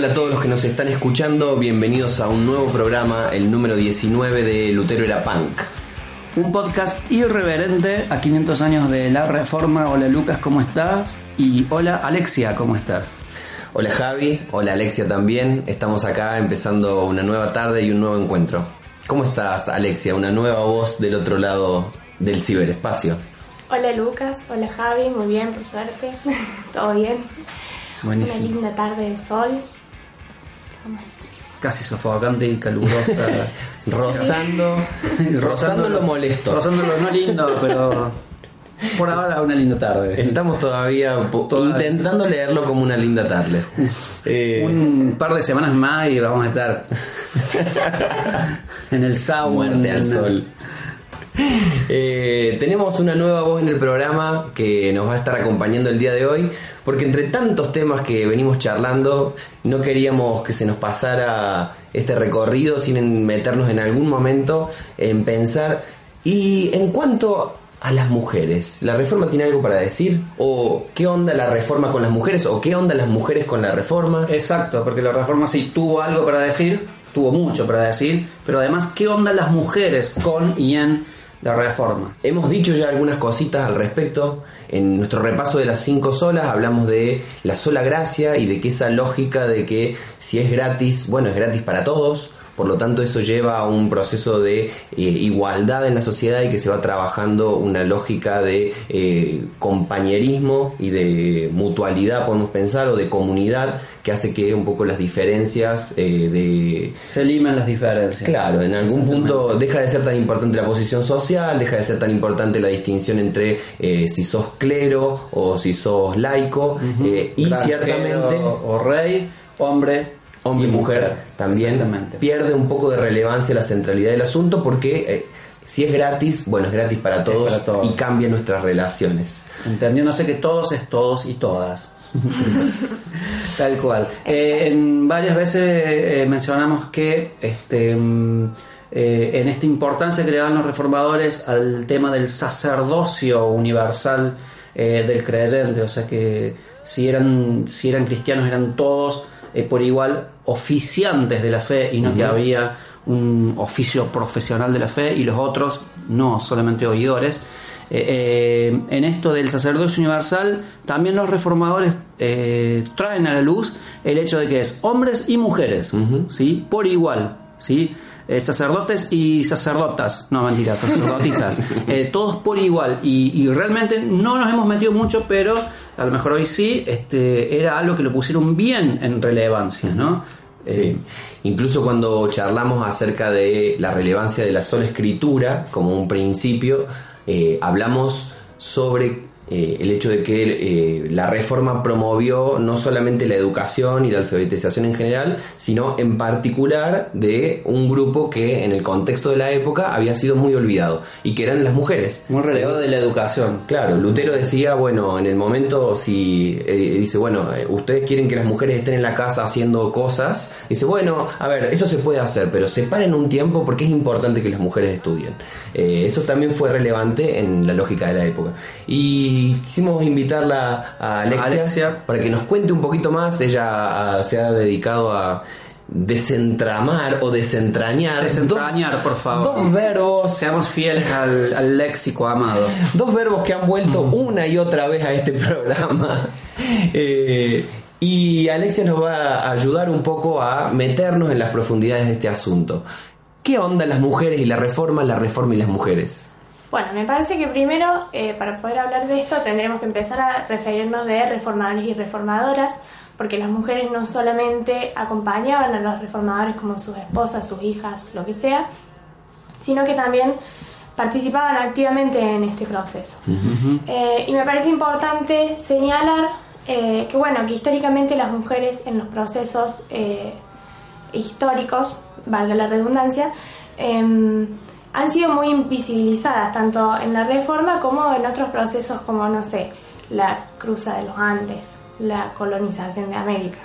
Hola a todos los que nos están escuchando, bienvenidos a un nuevo programa, el número 19 de Lutero era Punk. Un podcast irreverente a 500 años de la reforma. Hola Lucas, ¿cómo estás? Y hola Alexia, ¿cómo estás? Hola Javi, hola Alexia también. Estamos acá empezando una nueva tarde y un nuevo encuentro. ¿Cómo estás Alexia? Una nueva voz del otro lado del ciberespacio. Hola Lucas, hola Javi, muy bien, por suerte. ¿Todo bien? Buenísimo. Una linda tarde de sol. Casi sofocante y calurosa. Rozando, rozando lo molesto. Rozando lo no lindo, pero por ahora una linda tarde. Estamos Todavía. intentando leerlo como una linda tarde. Eh, Un par de semanas más y vamos a estar en el sauna. Muerte al sol. Eh, tenemos una nueva voz en el programa que nos va a estar acompañando el día de hoy, porque entre tantos temas que venimos charlando, no queríamos que se nos pasara este recorrido sin meternos en algún momento en pensar. Y en cuanto a las mujeres, ¿la reforma tiene algo para decir? ¿O qué onda la reforma con las mujeres? ¿O qué onda las mujeres con la reforma? Exacto, porque la reforma sí tuvo algo para decir, tuvo mucho para decir, pero además, ¿qué onda las mujeres con y en la reforma? Hemos dicho ya algunas cositas al respecto. En nuestro repaso de las cinco solas hablamos de la sola gracia y de que esa lógica de que si es gratis, bueno, es gratis para todos. Por lo tanto, eso lleva a un proceso de eh, igualdad en la sociedad y que se va trabajando una lógica de eh, compañerismo y de mutualidad, podemos pensar, o de comunidad, que hace que un poco las diferencias eh, de, Se liman las diferencias. Claro, en algún punto deja de ser tan importante la posición social, deja de ser tan importante la distinción entre si sos clero o si sos laico, y ciertamente O rey, hombre. Hombre y mujer también pierde un poco de relevancia la centralidad del asunto porque eh, si es gratis, bueno, es gratis para todos, para todos. y cambia nuestras relaciones. Entendiéndose que todos es todos y todas. Tal cual. Eh, en varias veces eh, mencionamos que este, mm, eh, en esta importancia que le dan los reformadores al tema del sacerdocio universal del creyente, o sea que si eran, si eran cristianos eran todos eh, por igual oficiantes de la fe y no que había un oficio profesional de la fe y los otros no solamente oidores. Eh, eh, en esto del sacerdocio universal, también los reformadores eh, traen a la luz el hecho de que es hombres y mujeres, ¿sí? por igual, ¿sí? Eh, sacerdotes y sacerdotas, no mentiras, sacerdotisas, eh, todos por igual. Y, y realmente no nos hemos metido mucho, pero a lo mejor hoy sí, este, era algo que lo pusieron bien en relevancia, ¿no? Sí. Eh, Incluso cuando charlamos acerca de la relevancia de la sola escritura como un principio, hablamos sobre eh, el hecho de que eh, la reforma promovió no solamente la educación y la alfabetización en general, sino en particular de un grupo que en el contexto de la época había sido muy olvidado y que eran las mujeres. muy relegado de la educación. Claro, Lutero decía, bueno, en el momento si eh, dice, bueno, ustedes quieren que las mujeres estén en la casa haciendo cosas, dice, bueno, a ver, eso se puede hacer, pero separen un tiempo porque es importante que las mujeres estudien. Eso también fue relevante en la lógica de la época. Y quisimos invitarla a Alexia, Alexia. para que nos cuente un poquito más. Ella ah, se ha dedicado a desentramar o desentrañar. Desentrañar, dos- por favor. Dos verbos Seamos fieles al, al léxico amado. Dos verbos que han vuelto una y otra vez a este programa. Eh, y Alexia nos va a ayudar un poco a meternos en las profundidades de este asunto. ¿Qué onda las mujeres y la reforma, la reforma y las mujeres? Bueno, me parece que primero, eh, para poder hablar de esto, tendremos que empezar a referirnos de reformadores y reformadoras, porque las mujeres no solamente acompañaban a los reformadores como sus esposas, sus hijas, lo que sea, sino que también participaban activamente en este proceso. Eh, y me parece importante señalar eh, que, bueno, que históricamente las mujeres en los procesos históricos, valga la redundancia, em, han sido muy invisibilizadas, tanto en la reforma como en otros procesos como, no sé, la cruza de los Andes, la colonización de América.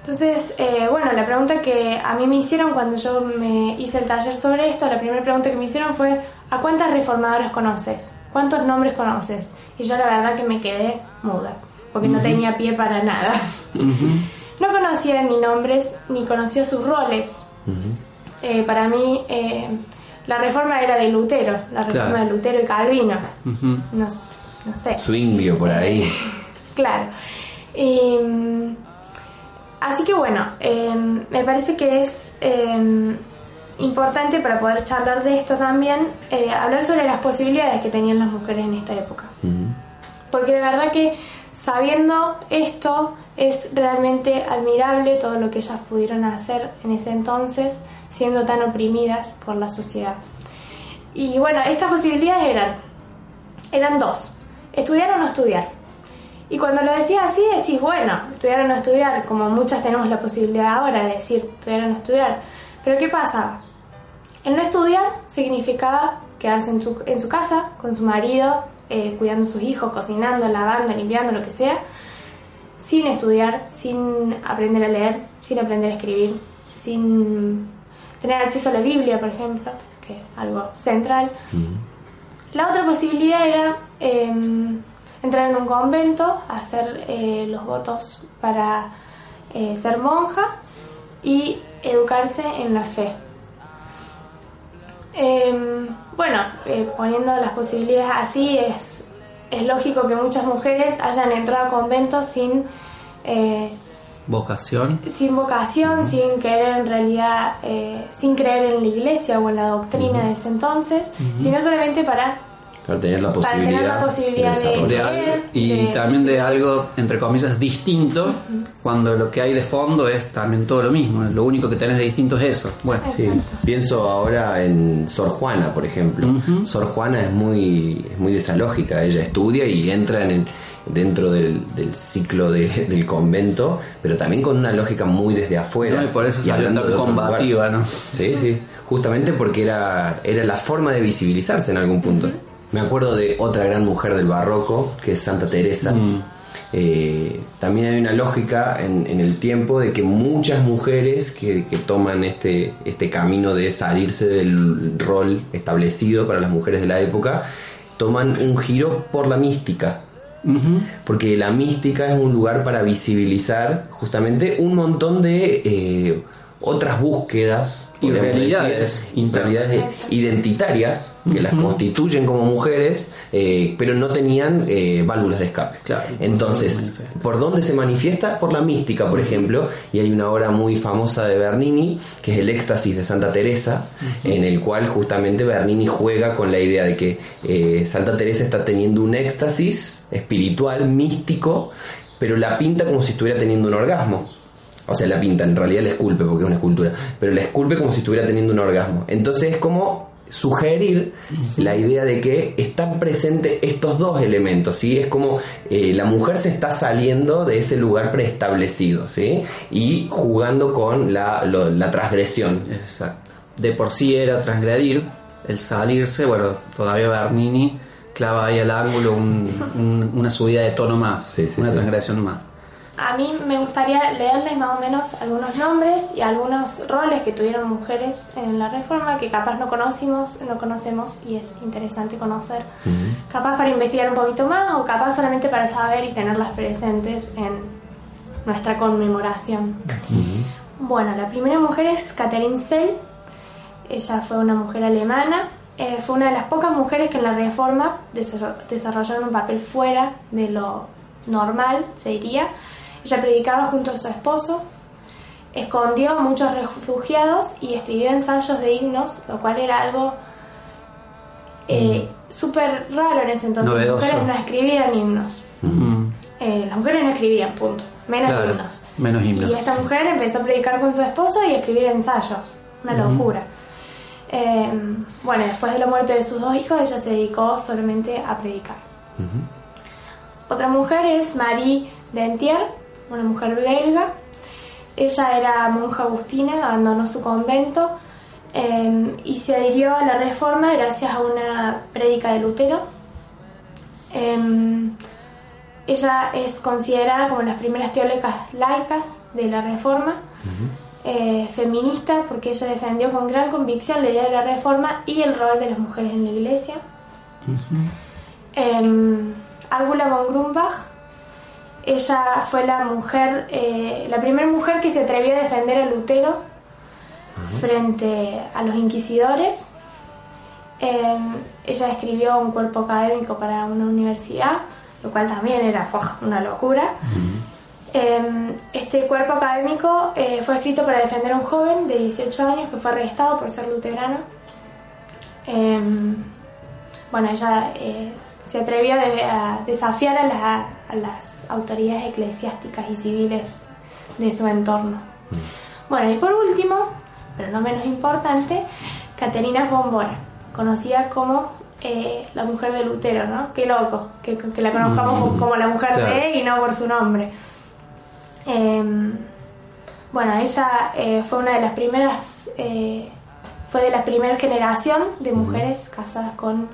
Entonces, eh, bueno, la pregunta que a mí me hicieron cuando yo me hice el taller sobre esto, la primera pregunta que me hicieron fue, ¿a cuántas reformadoras conoces? ¿Cuántos nombres conoces? Y yo la verdad que me quedé muda, porque no tenía pie para nada. no conocía ni nombres ni conocía sus roles. Eh, para mí, eh, la reforma era de Lutero, la reforma Claro. de Lutero y Calvino. Ujú. no, s- no sé. Swinglio por ahí. Claro. Y, mm, así que bueno, eh, me parece que es eh, importante para poder charlar de esto también, eh, hablar sobre las posibilidades que tenían las mujeres en esta época. Porque de verdad que sabiendo esto es realmente admirable todo lo que ellas pudieron hacer en ese entonces, siendo tan oprimidas por la sociedad. Y bueno, estas posibilidades eran, eran dos, estudiar o no estudiar. Y cuando lo decís así, decís, bueno, estudiar o no estudiar, como muchas tenemos la posibilidad ahora de decir estudiar o no estudiar. Pero ¿qué pasa? El no estudiar significaba quedarse en su, en su casa con su marido, eh, cuidando a sus hijos, cocinando, lavando, limpiando, lo que sea, sin estudiar, sin aprender a leer, sin aprender a escribir, sin tener acceso a la Biblia, por ejemplo, que es algo central. La otra posibilidad era eh, entrar en un convento, hacer eh, los votos para eh, ser monja y educarse en la fe. Eh, bueno, eh, poniendo las posibilidades así, es, es lógico que muchas mujeres hayan entrado a conventos sin, Vocación. sin vocación, sin querer en realidad, eh, sin creer en la iglesia o en la doctrina de ese entonces, sino solamente para Para tener la Para tener posibilidad, la posibilidad de- desarrollar. de algo, y de- también de algo, entre comillas, distinto, cuando lo que hay de fondo es también todo lo mismo. Lo único que tenés de distinto es eso. Bueno, Sí, pienso ahora en Sor Juana, por ejemplo. Sor Juana es muy, es muy de esa lógica. Ella estudia y entra en el- dentro del, del ciclo de- del convento, pero también con una lógica muy desde afuera. ¿no? y por eso y salió hablando tan de otro combativa, lugar. ¿no? Sí, sí, justamente porque era, era la forma de visibilizarse en algún punto. Me acuerdo de otra gran mujer del barroco, que es Santa Teresa. Mm. Eh, también hay una lógica en, en el tiempo de que muchas mujeres que, que toman este, este camino de salirse del rol establecido para las mujeres de la época, toman un giro por la mística. Porque la mística es un lugar para visibilizar justamente un montón de eh, otras búsquedas Y realidades identitarias que las constituyen como mujeres, eh, pero no tenían eh, válvulas de escape. Claro, Entonces, por dónde se manifiesta. ¿por dónde se manifiesta? Por la mística, por ejemplo, y hay una obra muy famosa de Bernini, que es el éxtasis de Santa Teresa, en el cual justamente Bernini juega con la idea de que eh, Santa Teresa está teniendo un éxtasis espiritual, místico, pero la pinta como si estuviera teniendo un orgasmo. O sea, la pinta, en realidad la esculpe porque es una escultura, pero la esculpe como si estuviera teniendo un orgasmo. Entonces es como sugerir la idea de que están presentes estos dos elementos, ¿sí? Es como eh, la mujer se está saliendo de ese lugar preestablecido, ¿sí? Y jugando con la, lo- la transgresión. Exacto. De por sí era transgredir, el salirse, bueno, todavía Bernini clava ahí al ángulo un- un- una subida de tono más, Sí, sí, una transgresión más. A mí me gustaría leerles más o menos algunos nombres y algunos roles que tuvieron mujeres en la reforma que capaz no conocimos, no conocemos y es interesante conocer. Capaz para investigar un poquito más o capaz solamente para saber y tenerlas presentes en nuestra conmemoración. Bueno, la primera mujer es Catherine Sell. Ella fue una mujer alemana. Eh, fue una de las pocas mujeres que en la reforma desa- desarrollaron un papel fuera de lo normal, se diría. Ella predicaba junto a su esposo, escondió a muchos refugiados y escribió ensayos de himnos, lo cual era algo eh, súper raro en ese entonces. Novedoso. Las mujeres no escribían himnos. Mm, Eh, las mujeres no escribían, punto. Menos Claro, himnos. menos himnos. Y esta mujer empezó a predicar con su esposo y a escribir ensayos. Una locura. Eh, bueno, después de la muerte de sus dos hijos, ella se dedicó solamente a predicar. Otra mujer es Marie Dentier, una mujer belga. Ella era monja agustina, abandonó su convento eh, y se adhirió a la reforma gracias a una prédica de Lutero. Em, ella es considerada como las primeras teólicas laicas de la Reforma, eh, feminista porque ella defendió con gran convicción la idea de la Reforma y el rol de las mujeres en la Iglesia. Em, Ángela von Grumbach ella fue la mujer, eh, la primera mujer que se atrevió a defender a Lutero frente a los inquisidores. Eh, ella escribió un cuerpo académico para una universidad, lo cual también era una locura. Eh, este cuerpo académico fue escrito para defender a un joven de 18 años que fue arrestado por ser luterano. bueno, ella se atrevió a desafiar a, las autoridades eclesiásticas y civiles de su entorno. Mm. Bueno, y por último, pero no menos importante, Caterina von Bora, conocida como eh, la mujer de Lutero, ¿no? Qué loco, que, la conozcamos mm. como la mujer de y no por su nombre. Em, bueno, ella eh, fue una de las primeras, eh, fue de la primera generación de mujeres casadas con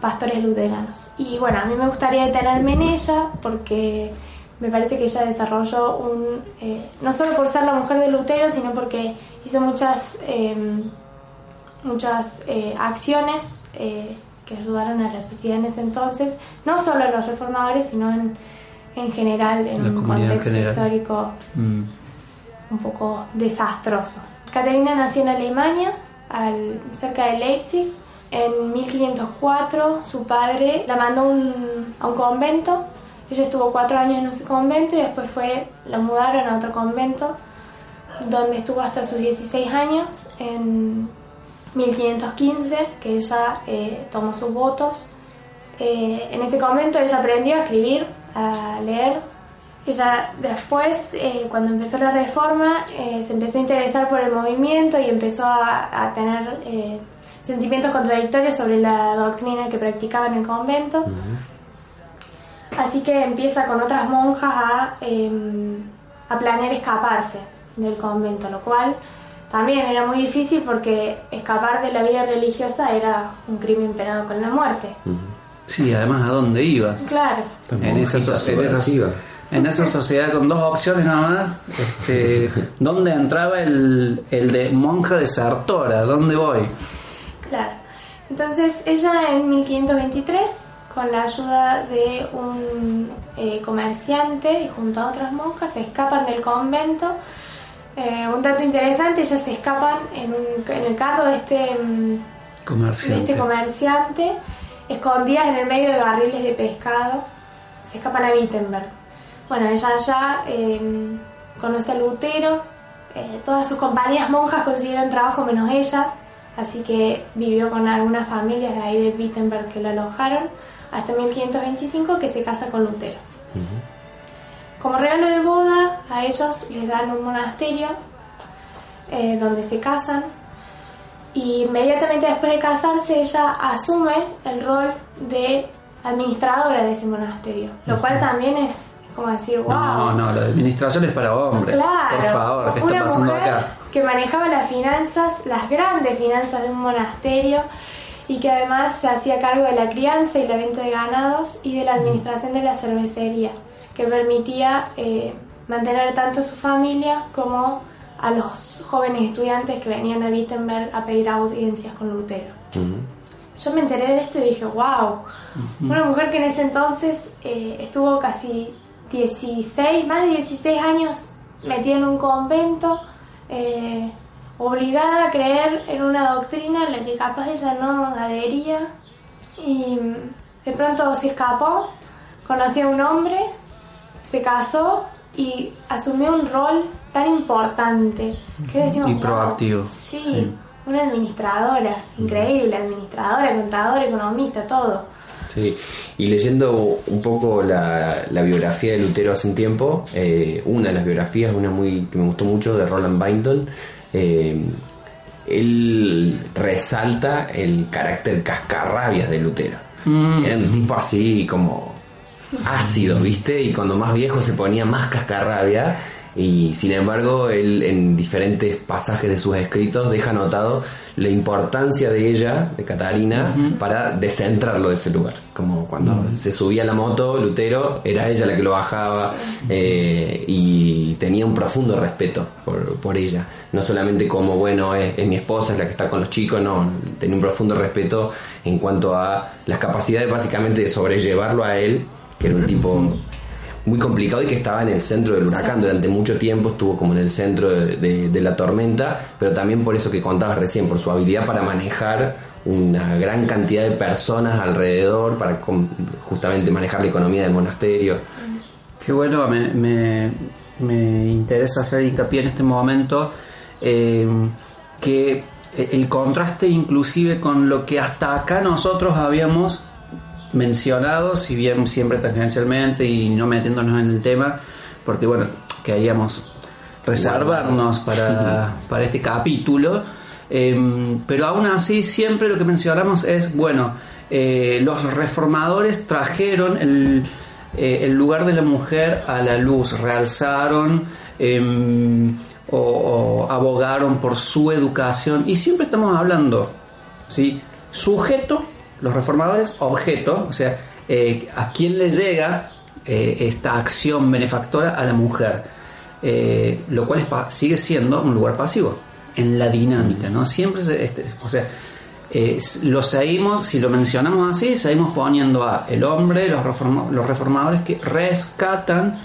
pastores luteranos. Y bueno, a mí me gustaría detenerme en ella porque me parece que ella desarrolló un, eh, no solo por ser la mujer de Lutero, sino porque hizo muchas, em, muchas eh, acciones eh, que ayudaron a la sociedad en ese entonces, no solo a los reformadores, sino en, en general, en un contexto histórico mm. un poco desastroso. Caterina nació en Alemania, al, cerca de Leipzig, en 1504 su padre la mandó a un convento. Ella estuvo cuatro años en ese convento y después fue, la mudaron a otro convento donde estuvo hasta sus 16 años. En 1515 que ella eh, tomó sus votos. Eh, en ese convento ella aprendió a escribir, a leer. Ella después, eh, cuando empezó la reforma, se empezó a interesar por el movimiento y empezó a tener sentimientos contradictorios sobre la doctrina que practicaba en el convento. Así que empieza con otras monjas a, em, a planear escaparse del convento, lo cual también era muy difícil porque escapar de la vida religiosa era un crimen penado con la muerte. Sí, además a dónde ibas. Claro. En esa, sociedad, en esa sociedad con dos opciones nada más, este, ¿dónde entraba el, el de monja de Sartora? ¿Dónde voy? Claro. Entonces ella en 1523, con la ayuda de un eh, comerciante y junto a otras monjas, se escapan del convento. Eh, un dato interesante, ellas se escapan en, el carro de este, mm, comerciante. de este comerciante, escondidas en el medio de barriles de pescado. Se escapan a Wittenberg. Bueno, ella ya em, conoce a Lutero, eh, todas sus compañeras monjas consiguieron trabajo menos ella, así que vivió con algunas familias de ahí de Wittenberg que lo alojaron, hasta 1525 que se casa con Lutero. Como regalo de boda, a ellos les dan un monasterio eh, donde se casan. Y inmediatamente después de casarse ella asume el rol de administradora de ese monasterio, lo cual también es como decir, wow. No, no, la administración es para hombres. por favor, ¿qué está pasando acá? Que manejaba las finanzas, las grandes finanzas de un monasterio y que además se hacía cargo de la crianza y la venta de ganados y de la administración de la cervecería, que permitía eh, mantener tanto a su familia como a los jóvenes estudiantes que venían a Wittenberg a pedir audiencias con Lutero. Yo me enteré de esto y dije, wow, una mujer que en ese entonces eh, estuvo casi 16, más de 16 años metida en un convento, eh, obligada a creer en una doctrina en la que capaz ella no adhería y de pronto se escapó, conoció a un hombre, se casó y asumió un rol tan importante. Que y proactivo. sí, una administradora, increíble, administradora, contadora, economista, todo. Sí, y leyendo un poco la, biografía de Lutero hace un tiempo, eh, una de las biografías, una muy que me gustó mucho, de Roland Bainton, eh, él resalta el carácter cascarrabias de Lutero. Mm. Era un tipo así como ácido, ¿viste? Y cuando más viejo se ponía más cascarrabia y sin embargo él en diferentes pasajes de sus escritos deja notado la importancia de ella, de Catalina, para descentrarlo de ese lugar. Como cuando se subía a la moto, Lutero, era ella la que lo bajaba eh, y tenía un profundo respeto por, ella. No solamente como, bueno, es, mi esposa, es la que está con los chicos, no, tenía un profundo respeto en cuanto a las capacidades básicamente de sobrellevarlo a él, que era un tipo muy complicado y que estaba en el centro del huracán. Durante mucho tiempo, estuvo como en el centro de, de la tormenta, pero también por eso que contabas recién, por su habilidad para manejar una gran cantidad de personas alrededor para justamente manejar la economía del monasterio. Qué bueno, me, me, me interesa hacer hincapié en este momento eh, que el contraste inclusive con lo que hasta acá nosotros habíamos mencionado, si bien siempre tangencialmente y no metiéndonos en el tema, porque bueno, queríamos reservarnos para, para este capítulo, em, pero aún así siempre lo que mencionamos es, bueno, eh, los reformadores trajeron el, eh, el, lugar de la mujer a la luz, realzaron em, o, abogaron por su educación y siempre estamos hablando, ¿sí? Sujeto, los reformadores, objeto, o sea, eh, a quién le llega eh, esta acción benefactora a la mujer, eh, lo cual sigue siendo un lugar pasivo en la dinámica, ¿no? Siempre, este, o sea, lo seguimos, si lo mencionamos así, seguimos poniendo a el hombre, los, los reformadores que rescatan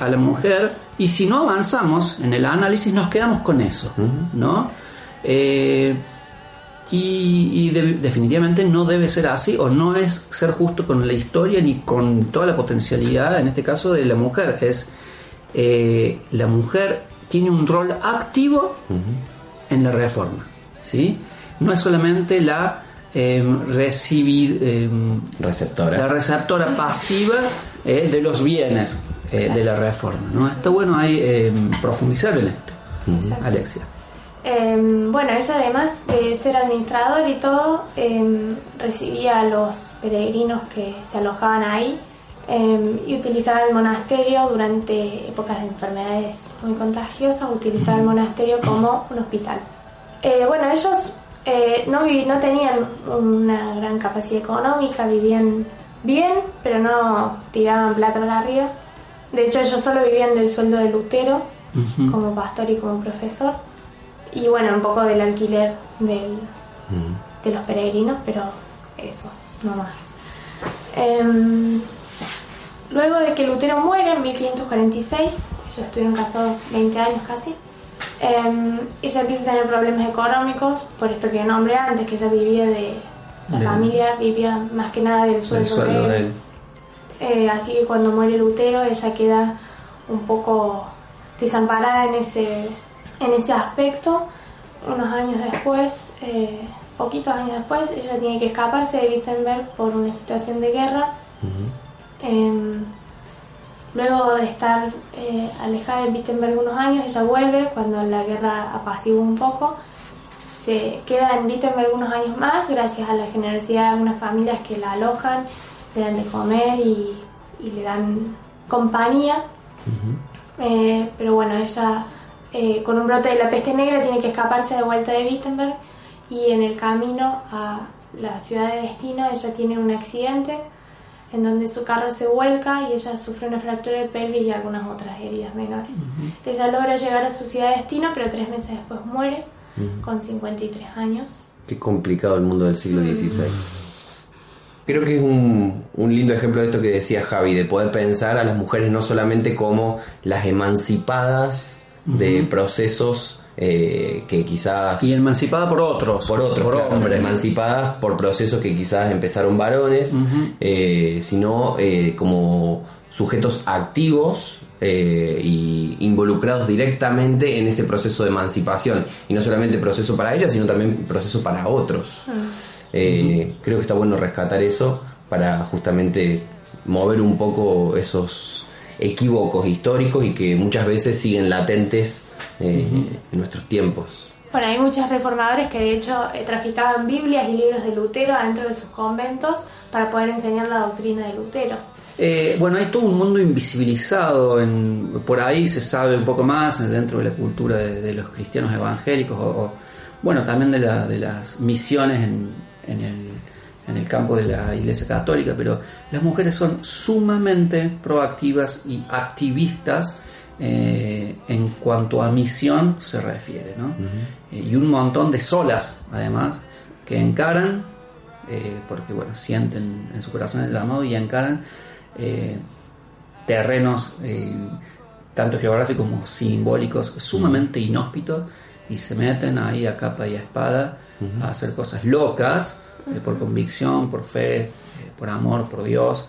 a la mujer y si no avanzamos en el análisis nos quedamos con eso, ¿no? Eh, y, definitivamente no debe ser así o no es ser justo con la historia ni con toda la potencialidad, en este caso, de la mujer. Es eh, la mujer tiene un rol activo en la reforma, ¿sí? No es solamente la em, recibir, em, receptora. la receptora pasiva eh, de los bienes eh, de la reforma. ¿no? Está bueno ahí em, profundizar en esto, Alexia. Em, bueno, ella además de ser administrador y todo, em, recibía a los peregrinos que se alojaban ahí y utilizaba el monasterio durante épocas de enfermedades muy contagiosas, utilizaba el monasterio como un hospital. Eh, bueno, ellos eh, no, no tenían una gran capacidad económica, vivían bien, pero no tiraban plata para arriba. De hecho, ellos solo vivían del sueldo de Lutero, como pastor y como profesor. Y bueno, un poco del alquiler del, de los peregrinos, pero eso, no más. Em, luego de que Lutero muere en 1546, ellos estuvieron casados 20 años casi, eh, ella empieza a tener problemas económicos, por esto que nombré antes, que ella vivía de... La familia vivía más que nada del sueldo, de él. Eh, así que cuando muere Lutero ella queda un poco desamparada en ese, en ese aspecto. Unos años después, eh, poquitos años después, ella tiene que escaparse de Wittenberg por una situación de guerra. Em, luego de estar eh, alejada de Wittenberg unos años, ella vuelve cuando la guerra apacigua un poco. Se queda en Wittenberg unos años más gracias a la generosidad de algunas familias que la alojan le dan de comer y, le dan compañía. Eh, pero bueno, ella eh, con un brote de la peste negra tiene que escaparse de vuelta de Wittenberg y en el camino a la ciudad de destino ella tiene un accidente en donde su carro se vuelca y ella sufre una fractura de pelvis y algunas otras heridas menores. Ella logra llegar a su ciudad de destino, pero tres meses después muere con 53 años. Qué complicado el mundo del siglo XVI. Creo que es un, lindo ejemplo de esto que decía Javi, de poder pensar a las mujeres no solamente como las emancipadas de procesos eh, que quizás... Y emancipadas por otros. Por otros, por hombres. Emancipadas por procesos que quizás empezaron varones, eh, sino eh, como sujetos activos y involucrados directamente en ese proceso de emancipación. Y no solamente proceso para ellas, sino también proceso para otros. Eh, creo que está bueno rescatar eso para justamente mover un poco esos equívocos históricos y que muchas veces siguen latentes eh, en nuestros tiempos. Bueno, hay muchos reformadores que de hecho eh, traficaban Biblias y libros de Lutero dentro de sus conventos para poder enseñar la doctrina de Lutero. bueno, hay todo un mundo invisibilizado, en, por ahí se sabe un poco más dentro de la cultura de, los cristianos evangélicos o, bueno, también de, de las misiones en, en el, en el campo de la Iglesia Católica, pero las mujeres son sumamente proactivas y activistas eh, en cuanto a misión se refiere, ¿no? Eh, y un montón de solas, además, que encaran, eh, porque bueno, sienten en su corazón el amado y encaran terrenos tanto geográficos como simbólicos sumamente inhóspitos y se meten ahí a capa y a espada a hacer cosas locas eh, por convicción, por fe, eh, por amor, por Dios.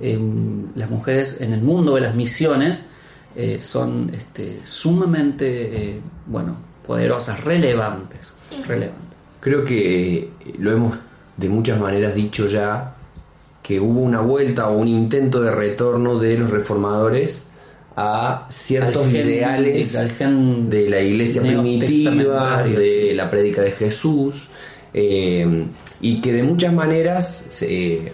Em, las mujeres en el mundo de las misiones eh, son este, sumamente bueno, poderosas, relevantes, relevantes. Creo que lo hemos de muchas maneras dicho ya, que hubo una vuelta o un intento de retorno de los reformadores a ciertos ideales de la iglesia primitiva, de la prédica de Jesús, eh, y que de muchas maneras se,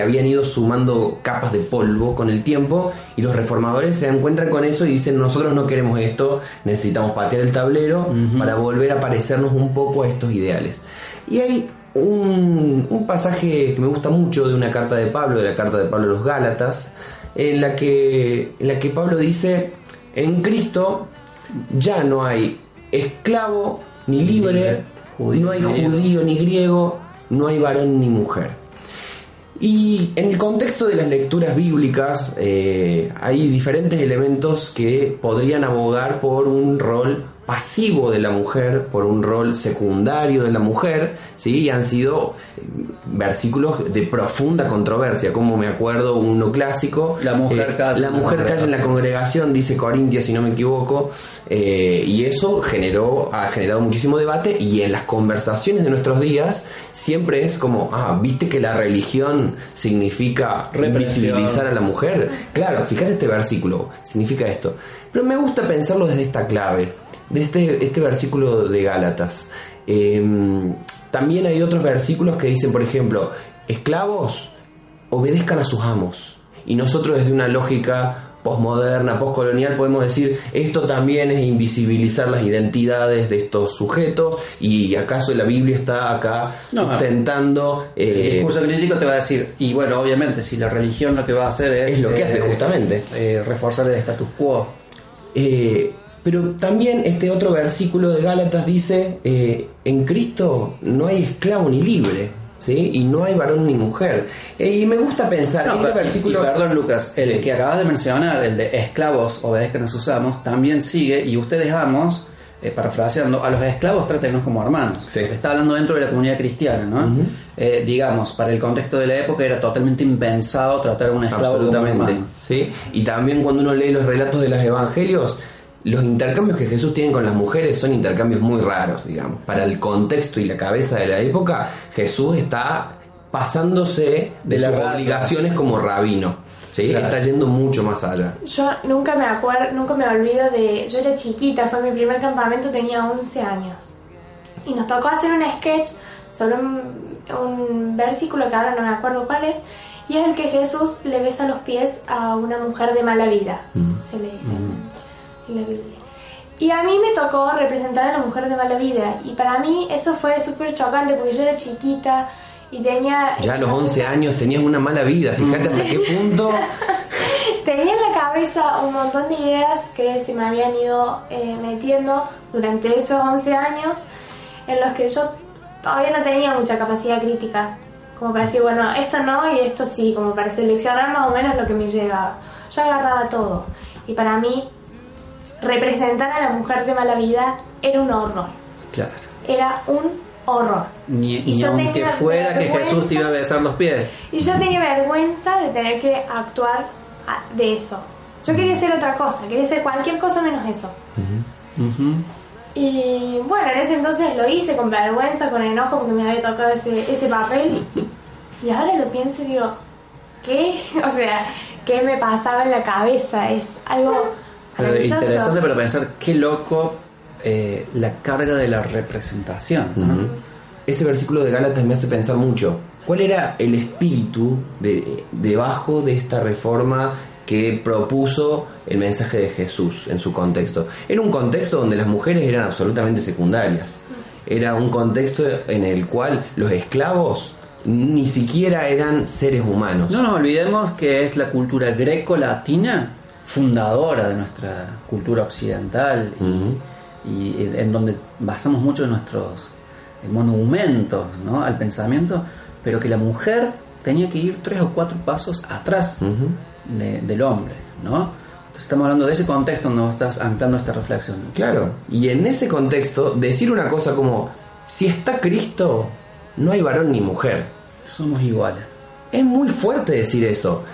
habían ido sumando capas de polvo con el tiempo y los reformadores se encuentran con eso y dicen nosotros no queremos esto, necesitamos patear el tablero para volver a parecernos un poco a estos ideales. Y hay un, un, pasaje que me gusta mucho de una carta de Pablo, de la carta de Pablo a los Gálatas, en la que, en la que Pablo dice, en Cristo ya no hay esclavo ni libre, no hay judío ni griego, no hay varón ni mujer. Y en el contexto de las lecturas bíblicas eh, hay diferentes elementos que podrían abogar por un rol pasivo de la mujer, por un rol secundario de la mujer, ¿sí? y han sido versículos de profunda controversia, como me acuerdo uno clásico, la mujer eh, calla, la mujer calla en la congregación, dice Corintia si no me equivoco, eh, y eso generó, ha generado muchísimo debate y en las conversaciones de nuestros días siempre es como, ah, viste que la religión significa visibilizar a la mujer, claro, fíjate este versículo, significa esto, pero me gusta pensarlo desde esta clave, de este, este versículo de Gálatas. Em, también hay otros versículos que dicen, por ejemplo, esclavos, obedezcan a sus amos. Y nosotros desde una lógica posmoderna, postcolonial, podemos decir, esto también es invisibilizar las identidades de estos sujetos y acaso la Biblia está acá sustentando... el eh, discurso crítico te va a decir, y bueno, obviamente, si la religión lo que va a hacer es... Es lo que hace eh, justamente. Eh, reforzar el status quo. Pero también este otro versículo de Gálatas dice, eh, en Cristo no hay esclavo ni libre, ¿sí? Y no hay varón ni mujer. y me gusta pensar, este versículo... perdón Lucas, el que acabas de mencionar, el de esclavos obedezcan a sus amos, también sigue, y ustedes amos, eh, parafraseando, a los esclavos trátenos como hermanos. Está hablando dentro de la comunidad cristiana, ¿no? Eh, digamos, para el contexto de la época era totalmente impensado tratar a un esclavo Absolutamente, como hermano. ¿sí? Y también cuando uno lee los relatos de los evangelios, los intercambios que Jesús tiene con las mujeres son intercambios muy raros, digamos. Para el contexto y la cabeza de la época, Jesús está pasándose de, las obligaciones como rabino. ¿Sí? Está yendo mucho más allá. Yo nunca me acuerdo, nunca me olvido de. Yo era chiquita, fue mi primer campamento, tenía 11 años. Y nos tocó hacer un sketch sobre un, versículo que ahora no me acuerdo cuál es. Y es el que Jesús le besa los pies a una mujer de mala vida, mm. se le dice. Mm la Biblia. Y a mí me tocó representar a la mujer de mala vida. Y para mí eso fue súper chocante porque yo era chiquita y tenía... Ya a los 11 años tenías una mala vida, fíjate hasta qué punto... tenía en la cabeza un montón de ideas que se me habían ido eh, metiendo durante esos 11 años en los que yo todavía no tenía mucha capacidad crítica. Como para decir, bueno, esto no y esto sí, como para seleccionar más o menos lo que me llegaba. Yo agarraba todo. Y para mí representar a la mujer de mala vida era un horror. Claro. Era un horror. Ni, y aunque fuera que Jesús te iba a besar los pies. Y yo tenía vergüenza de tener que actuar de eso. Yo quería hacer otra cosa, quería hacer cualquier cosa menos eso. Y bueno, en ese entonces lo hice con vergüenza, con enojo, porque me había tocado ese, ese papel. Y ahora lo pienso y digo, ¿qué? O sea, ¿qué me pasaba en la cabeza? Es algo pero interesante para pensar qué loco eh, la carga de la representación. Ese versículo de Gálatas me hace pensar mucho. ¿Cuál era el espíritu de, debajo de esta reforma que propuso el mensaje de Jesús en su contexto? Era un contexto donde las mujeres eran absolutamente secundarias. Era un contexto en el cual los esclavos ni siquiera eran seres humanos. No nos olvidemos que es la cultura greco-latina fundadora de nuestra cultura occidental y, en donde basamos mucho nuestros monumentos ¿no? al pensamiento, pero que la mujer tenía que ir tres o cuatro pasos atrás de- del hombre, ¿no? Entonces estamos hablando de ese contexto donde estás anclando esta reflexión. Claro, y en ese contexto, decir una cosa como, si está Cristo, no hay varón ni mujer. Somos iguales. Es muy fuerte decir eso.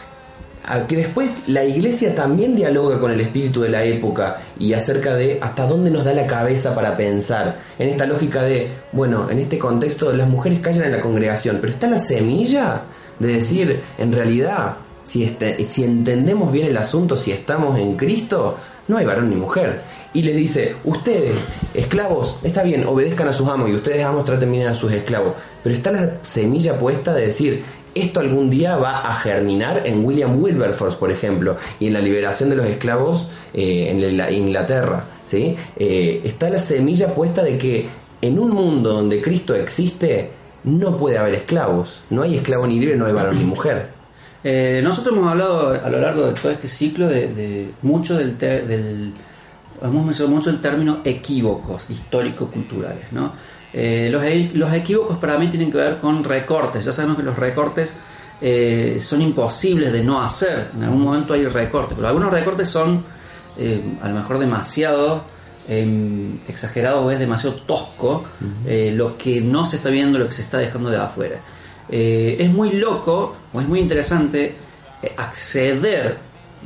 Que después la iglesia también dialoga con el espíritu de la época y acerca de hasta dónde nos da la cabeza para pensar. En esta lógica de, bueno, en este contexto las mujeres callan en la congregación, pero está la semilla de decir, en realidad, si, este- si entendemos bien el asunto, si estamos en Cristo, no hay varón ni mujer. Y les dice, ustedes, esclavos, está bien, obedezcan a sus amos y ustedes amos traten bien a sus esclavos. Pero está la semilla puesta de decir, esto algún día va a germinar en William Wilberforce, por ejemplo, y en la liberación de los esclavos eh, en la Inglaterra. ¿sí? Eh, está la semilla puesta de que en un mundo donde Cristo existe, no puede haber esclavos. No hay esclavo ni libre, no hay varón ni mujer. Eh, nosotros hemos hablado a lo largo de todo este ciclo de, mucho del, del hemos mencionado mucho el término equívocos histórico-culturales, ¿no? Eh, los, e- los equívocos para mí tienen que ver con recortes. Ya sabemos que los recortes eh, son imposibles de no hacer. En algún momento hay recortes, pero algunos recortes son eh, a lo mejor demasiado eh, exagerados o es demasiado tosco lo que no se está viendo, lo que se está dejando de afuera. Es muy loco o es muy interesante acceder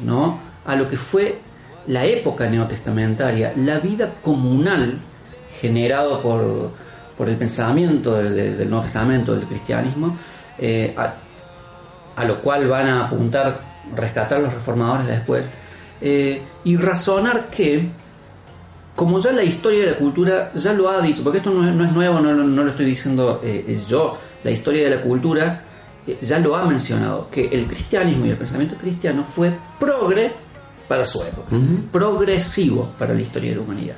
¿no? a lo que fue la época neotestamentaria, la vida comunal generado por, por el pensamiento del, Nuevo Testamento, del cristianismo, eh, a, a lo cual van a apuntar, rescatar los reformadores después, eh, y razonar que, como ya la historia de la cultura ya lo ha dicho, porque esto no es, no es nuevo, no, lo estoy diciendo eh, yo, la historia de la cultura eh, ya lo ha mencionado, que el cristianismo y el pensamiento cristiano fue progre para su época, progresivo para la historia de la humanidad.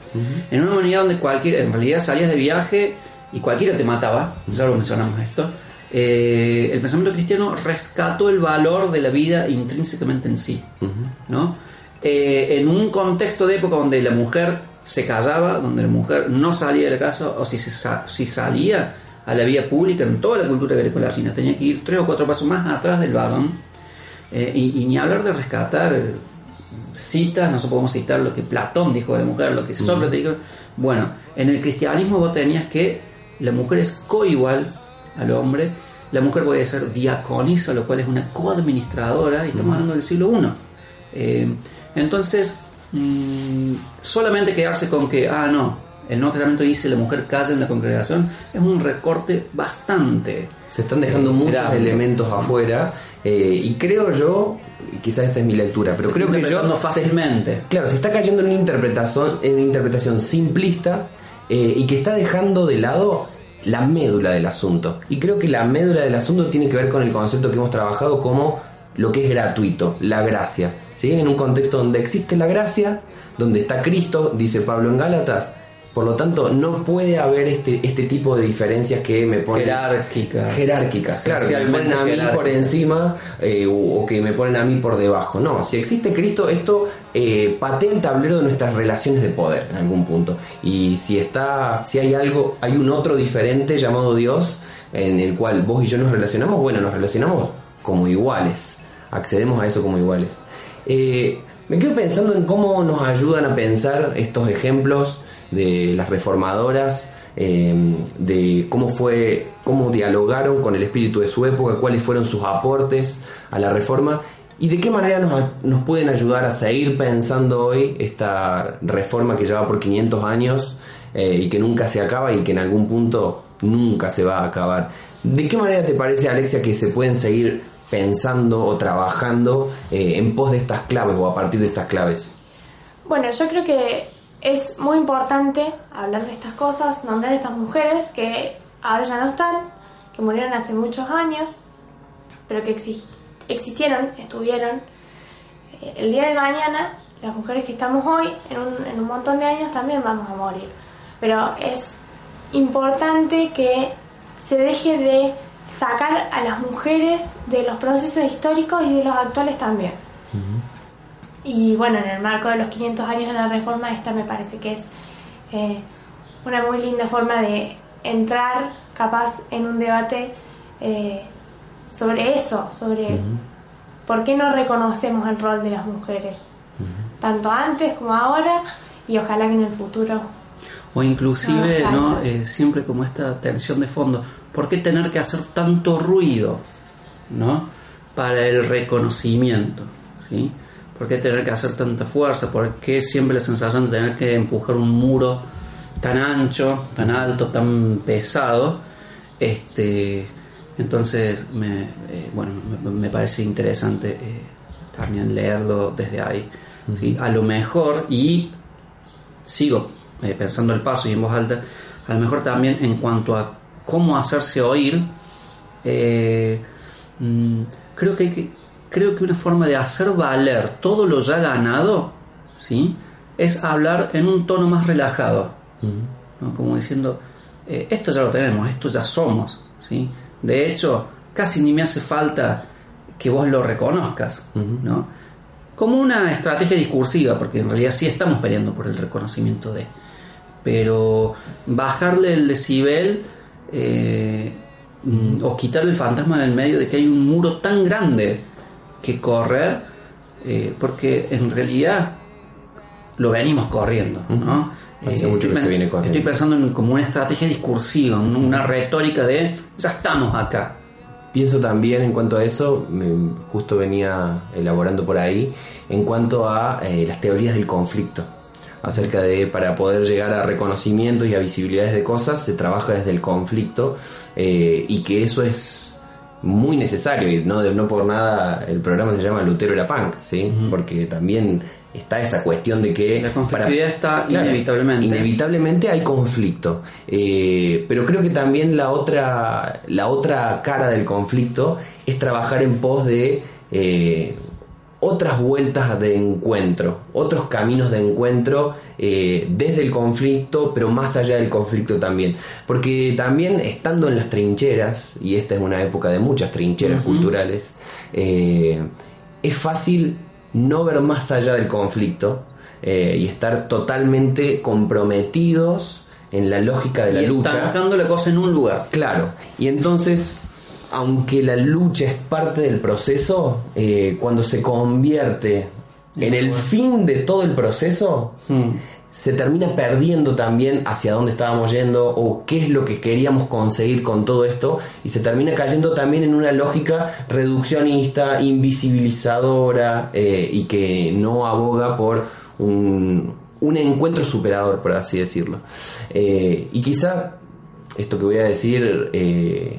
En una humanidad donde cualquier, en realidad salías de viaje y cualquiera te mataba, ya lo mencionamos esto, eh, el pensamiento cristiano rescató el valor de la vida intrínsecamente en sí, ¿no? Eh, en un contexto de época donde la mujer se callaba, donde la mujer no salía de la casa, o si, se sa- si salía a la vía pública en toda la cultura grecolatina, tenía que ir tres o cuatro pasos más atrás del varón, eh, y, y ni hablar de rescatar citas, no podemos citar lo que Platón dijo de la mujer, lo que Sócrates dijo. Bueno, en el cristianismo vos tenías que la mujer es coigual al hombre, la mujer puede ser diaconisa, lo cual es una coadministradora, y estamos hablando del siglo I. Eh, entonces, mm, solamente quedarse con que, ah, no, el Nuevo Testamento dice la mujer calla en la congregación, es un recorte bastante. Se están dejando eh, muchos grave. elementos afuera eh, y creo yo, y quizás esta es mi lectura, pero Se creo que yo fácilmente. Claro, se está cayendo en una interpretación, en una interpretación simplista eh, y que está dejando de lado la médula del asunto. Y creo que la médula del asunto tiene que ver con el concepto que hemos trabajado como lo que es gratuito, la gracia. ¿sí? En un contexto donde existe la gracia, donde está Cristo, dice Pablo en Gálatas, por lo tanto no puede haber este, este tipo de diferencias que me ponen Jerárquica. jerárquicas, claro, que me ponen a mí por jerárquicas. encima eh, o, o que me ponen a mí por debajo. No, si existe Cristo, esto eh, patea el tablero de nuestras relaciones de poder en algún punto. Y si está, si hay algo, hay un otro diferente llamado Dios en el cual vos y yo nos relacionamos, bueno, nos relacionamos como iguales, accedemos a eso como iguales. Eh, me quedo pensando en cómo nos ayudan a pensar estos ejemplos de las reformadoras, eh, de cómo fue, cómo dialogaron con el espíritu de su época, cuáles fueron sus aportes a la reforma y de qué manera nos, pueden ayudar a seguir pensando hoy esta reforma que lleva por 500 años eh, y que nunca se acaba y que en algún punto nunca se va a acabar. ¿De qué manera te parece, Alexia, que se pueden seguir pensando o trabajando eh, en pos de estas claves o a partir de estas claves? Bueno, yo creo que es muy importante hablar de estas cosas, nombrar a estas mujeres que ahora ya no están, que murieron hace muchos años, pero que exi- existieron, estuvieron. Eh, El día de mañana, las mujeres que estamos hoy, en un, en un montón de años también vamos a morir. Pero es importante que se deje de sacar a las mujeres de los procesos históricos y de los actuales también. Y bueno, en el marco de los 500 años de la reforma, esta me parece que es eh, una muy linda forma de entrar capaz en un debate eh, sobre eso, sobre por qué no reconocemos el rol de las mujeres, tanto antes como ahora y ojalá que en el futuro. O inclusive, ¿no? Eh, siempre como esta tensión de fondo, ¿por qué tener que hacer tanto ruido, ¿no? Para el reconocimiento, ¿sí? ¿Por qué tener que hacer tanta fuerza? ¿Por qué siempre la sensación de tener que empujar un muro tan ancho, tan alto, tan pesado? Este, entonces, me, eh, bueno, me, parece interesante eh, también leerlo desde ahí. A lo mejor, y sigo eh, pensando el paso y en voz alta, a lo mejor también en cuanto a cómo hacerse oír, mm, creo que, creo que una forma de hacer valer todo lo ya ganado, ¿sí? es hablar en un tono más relajado, como diciendo, esto ya lo tenemos, esto ya somos, ¿sí? De hecho, casi ni me hace falta que vos lo reconozcas, ¿no? Como una estrategia discursiva, porque en realidad sí estamos peleando por el reconocimiento de. Pero bajarle el decibel eh, mm, o quitarle el fantasma del medio de que hay un muro tan grande que correr, eh, porque en realidad lo venimos corriendo, ¿no? estoy, pensando en como una estrategia discursiva, una retórica de ya estamos acá. Pienso también en cuanto a eso, justo venía elaborando por ahí, en cuanto a eh, las teorías del conflicto acerca de para poder llegar a reconocimientos y a visibilidades de cosas se trabaja desde el conflicto eh, y que eso es muy necesario y no, no por nada el programa se llama Lutero era punk, ¿sí? porque también está esa cuestión de que... La conflictividad está inevitablemente. Inevitablemente hay conflicto. Eh, pero creo que también la otra, la otra cara del conflicto es trabajar en pos de eh, otras vueltas de encuentro, otros caminos de encuentro eh, desde el conflicto, pero más allá del conflicto también. Porque también estando en las trincheras, y esta es una época de muchas trincheras culturales, es fácil no ver más allá del conflicto eh, y estar totalmente comprometidos en la lógica de la lucha. Estancando la cosa en un lugar. Claro. Y entonces, aunque la lucha es parte del proceso, eh, cuando se convierte en el fin de todo el proceso, hmm se termina perdiendo también hacia dónde estábamos yendo o qué es lo que queríamos conseguir con todo esto y se termina cayendo también en una lógica reduccionista, invisibilizadora eh, y que no aboga por un, encuentro superador, por así decirlo. Eh, y quizá esto que voy a decir... Eh,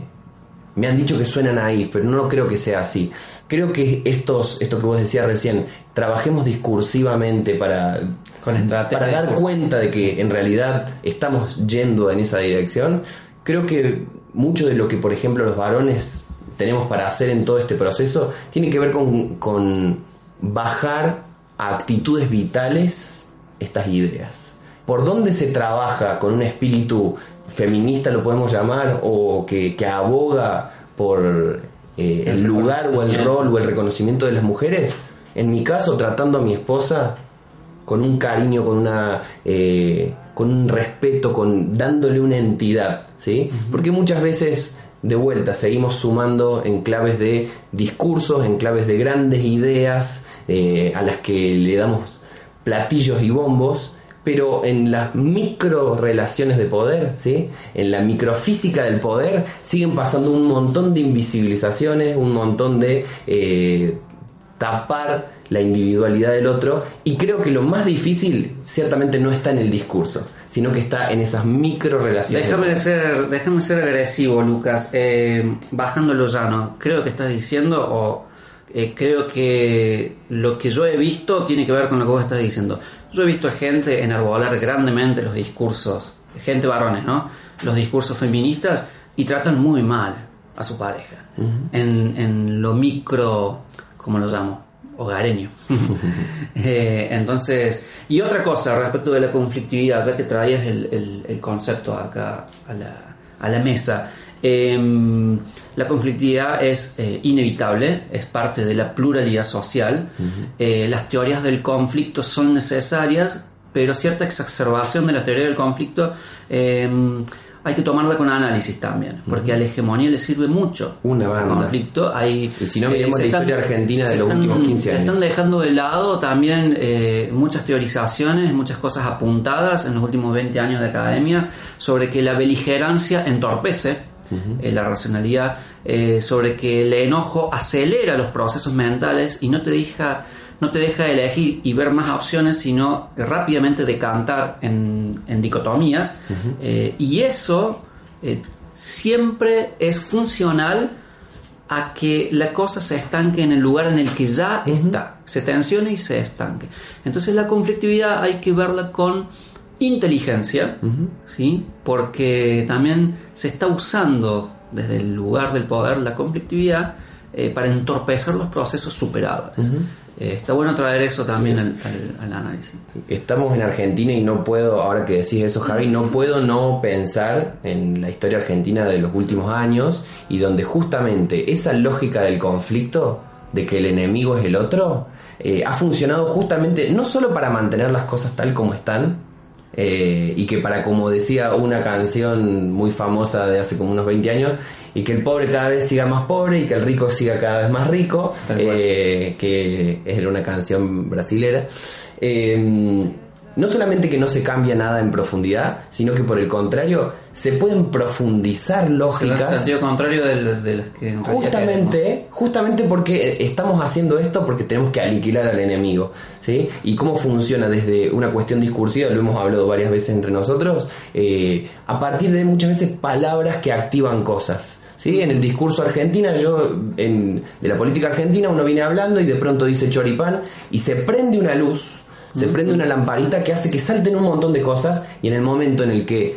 me han dicho que suena naif, pero no creo que sea así. Creo que estos, esto que vos decías recién, trabajemos discursivamente para para dar cuenta de que en realidad estamos yendo en esa dirección, creo que mucho de lo que, por ejemplo, los varones tenemos para hacer en todo este proceso tiene que ver con, bajar a actitudes vitales estas ideas. ¿Por dónde se trabaja con un espíritu feminista, lo podemos llamar, o que, aboga por eh, el lugar o el rol o el reconocimiento de las mujeres? En mi caso, tratando a mi esposa con un cariño, con una eh, con un respeto, con dándole una entidad, ¿sí? Porque muchas veces de vuelta seguimos sumando en claves de discursos, en claves de grandes ideas eh, a las que le damos platillos y bombos, pero en las micro relaciones de poder, ¿sí? en la microfísica del poder, siguen pasando un montón de invisibilizaciones, un montón de eh, tapar la individualidad del otro y creo que lo más difícil ciertamente no está en el discurso, sino que está en esas micro relaciones. Déjame de ser, déjame ser agresivo, Lucas, eh, bajando lo llano, creo que estás diciendo o eh, creo que lo que yo he visto tiene que ver con lo que vos estás diciendo. Yo he visto gente enarbolar grandemente los discursos, gente varones, ¿no? Los discursos feministas y tratan muy mal a su pareja. en, en lo micro, como lo llamo, hogareño. Eh, entonces, y otra cosa respecto de la conflictividad, ya que traías el, concepto acá a la, mesa, em, la conflictividad es eh, inevitable, es parte de la pluralidad social. Eh, las teorías del conflicto son necesarias, pero cierta exacerbación de la teoría del conflicto em, hay que tomarla con análisis también, porque a la hegemonía le sirve mucho. Una banda. conflicto. Hay, Y si no, miremos se la historia argentina de se los últimos 15 Se años. están dejando de lado también eh, muchas teorizaciones, muchas cosas apuntadas en los últimos 20 años de academia sobre que la beligerancia entorpece eh, la racionalidad, eh, sobre que el enojo acelera los procesos mentales y no te deja no te deja elegir y ver más opciones, sino rápidamente decantar en, en dicotomías. Eh, y eso eh, siempre es funcional a que la cosa se estanque en el lugar en el que ya está, se tensione y se estanque. Entonces la conflictividad hay que verla con inteligencia, ¿sí? porque también se está usando desde el lugar del poder la conflictividad eh, para entorpecer los procesos superadores. Eh, está bueno traer eso también al, al- al análisis. Estamos en Argentina y no puedo, ahora que decís eso Javi, no puedo no pensar en la historia argentina de los últimos años y donde justamente esa lógica del conflicto, de que el enemigo es el otro, eh, ha funcionado justamente no solo para mantener las cosas tal como están, eh, y que para, como decía una canción muy famosa de hace como unos 20 años, y que el pobre cada vez siga más pobre y que el rico siga cada vez más rico, eh, que era una canción brasilera. Eh, no solamente que no se cambia nada en profundidad, sino que por el contrario, se pueden profundizar Se va en lógicas. sentido contrario de los que. Justamente, justamente porque estamos haciendo esto porque tenemos que aniquilar al enemigo, ¿sí? Y cómo funciona desde una cuestión discursiva, lo hemos hablado varias veces entre nosotros, eh, a partir de muchas veces palabras que activan cosas. ¿Sí? En el discurso argentina, yo, en, de la política argentina, uno viene hablando y de pronto dice choripán y se prende una luz, se prende una lamparita que hace que salten un montón de cosas y en el momento en el que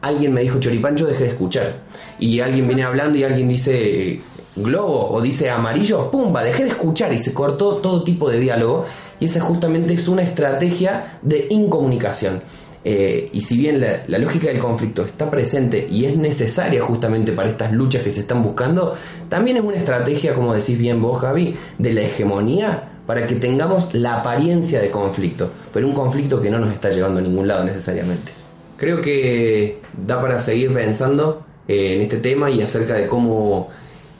alguien me dijo choripán, yo dejé de escuchar. Y alguien viene hablando y alguien dice globo o dice amarillo, pumba, dejé de escuchar y se cortó todo tipo de diálogo. Y esa justamente es una estrategia de incomunicación. Eh, y si bien la, la lógica del conflicto está presente y es necesaria justamente para estas luchas que se están buscando, también es una estrategia, como decís bien vos, Javi, de la hegemonía para que tengamos la apariencia de conflicto, pero un conflicto que no nos está llevando a ningún lado necesariamente. Creo que da para seguir pensando eh, en este tema y acerca de cómo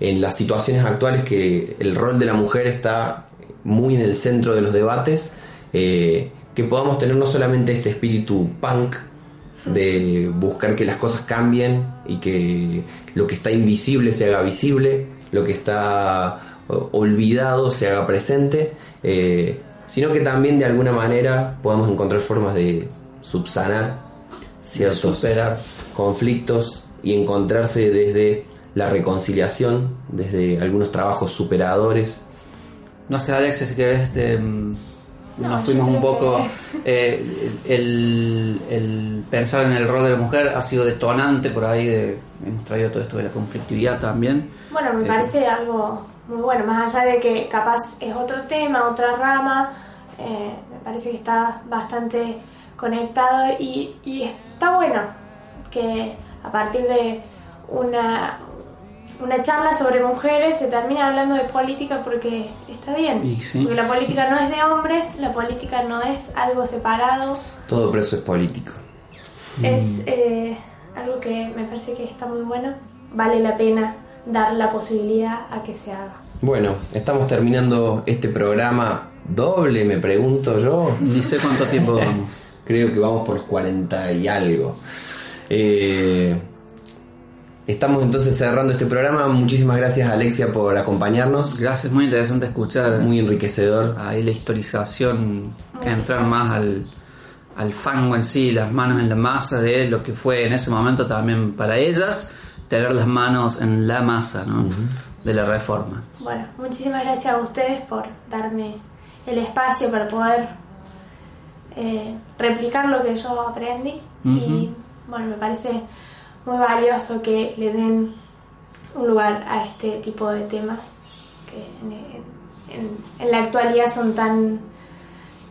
en las situaciones actuales que el rol de la mujer está muy en el centro de los debates, eh, que podamos tener no solamente este espíritu punk de buscar que las cosas cambien y que lo que está invisible se haga visible, lo que está olvidado se haga presente, eh, sino que también de alguna manera podamos encontrar formas de subsanar ciertos Superar. conflictos y encontrarse desde la reconciliación, desde algunos trabajos superadores. No sé, Alex, si querés, este, mm, No, nos fuimos un poco. que- eh, el, el pensar en el rol de la mujer ha sido detonante por ahí. De, hemos traído todo esto de la conflictividad también. Bueno, me Eh, parece algo bueno, más allá de que capaz es otro tema, otra rama, eh, me parece que está bastante conectado y, y está bueno que a partir de una, una charla sobre mujeres se termine hablando de política porque está bien. Y sí. Porque la política no es de hombres, la política no es algo separado, Todo preso es político. es eh, algo que me parece que está muy bueno, vale la pena dar la posibilidad a que se haga. Bueno, estamos terminando este programa doble, me pregunto yo. Ni sé cuánto tiempo vamos. Creo que vamos por los 40 y algo. Eh, estamos entonces cerrando este programa. Muchísimas gracias Alexia por acompañarnos. Gracias, muy interesante escuchar Muy enriquecedor. ahí la historización, entrar más al, al fango en sí, las manos en la masa de lo que fue en ese momento también para ellas, tener las manos en la masa ¿no? De la reforma. Bueno, muchísimas gracias a ustedes por darme el espacio para poder eh, replicar lo que yo aprendí y bueno, me parece muy valioso que le den un lugar a este tipo de temas que en, en- en la actualidad son tan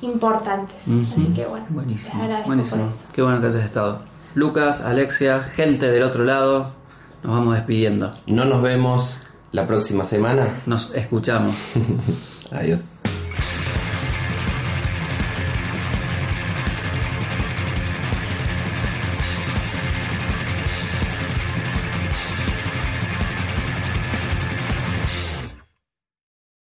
importantes. Así que bueno, les Buenísimo, agradezco buenísimo. por eso. Qué bueno que hayas estado. Lucas, Alexia, gente del otro lado, nos vamos despidiendo. No nos vemos la próxima semana. Nos escuchamos. Adiós.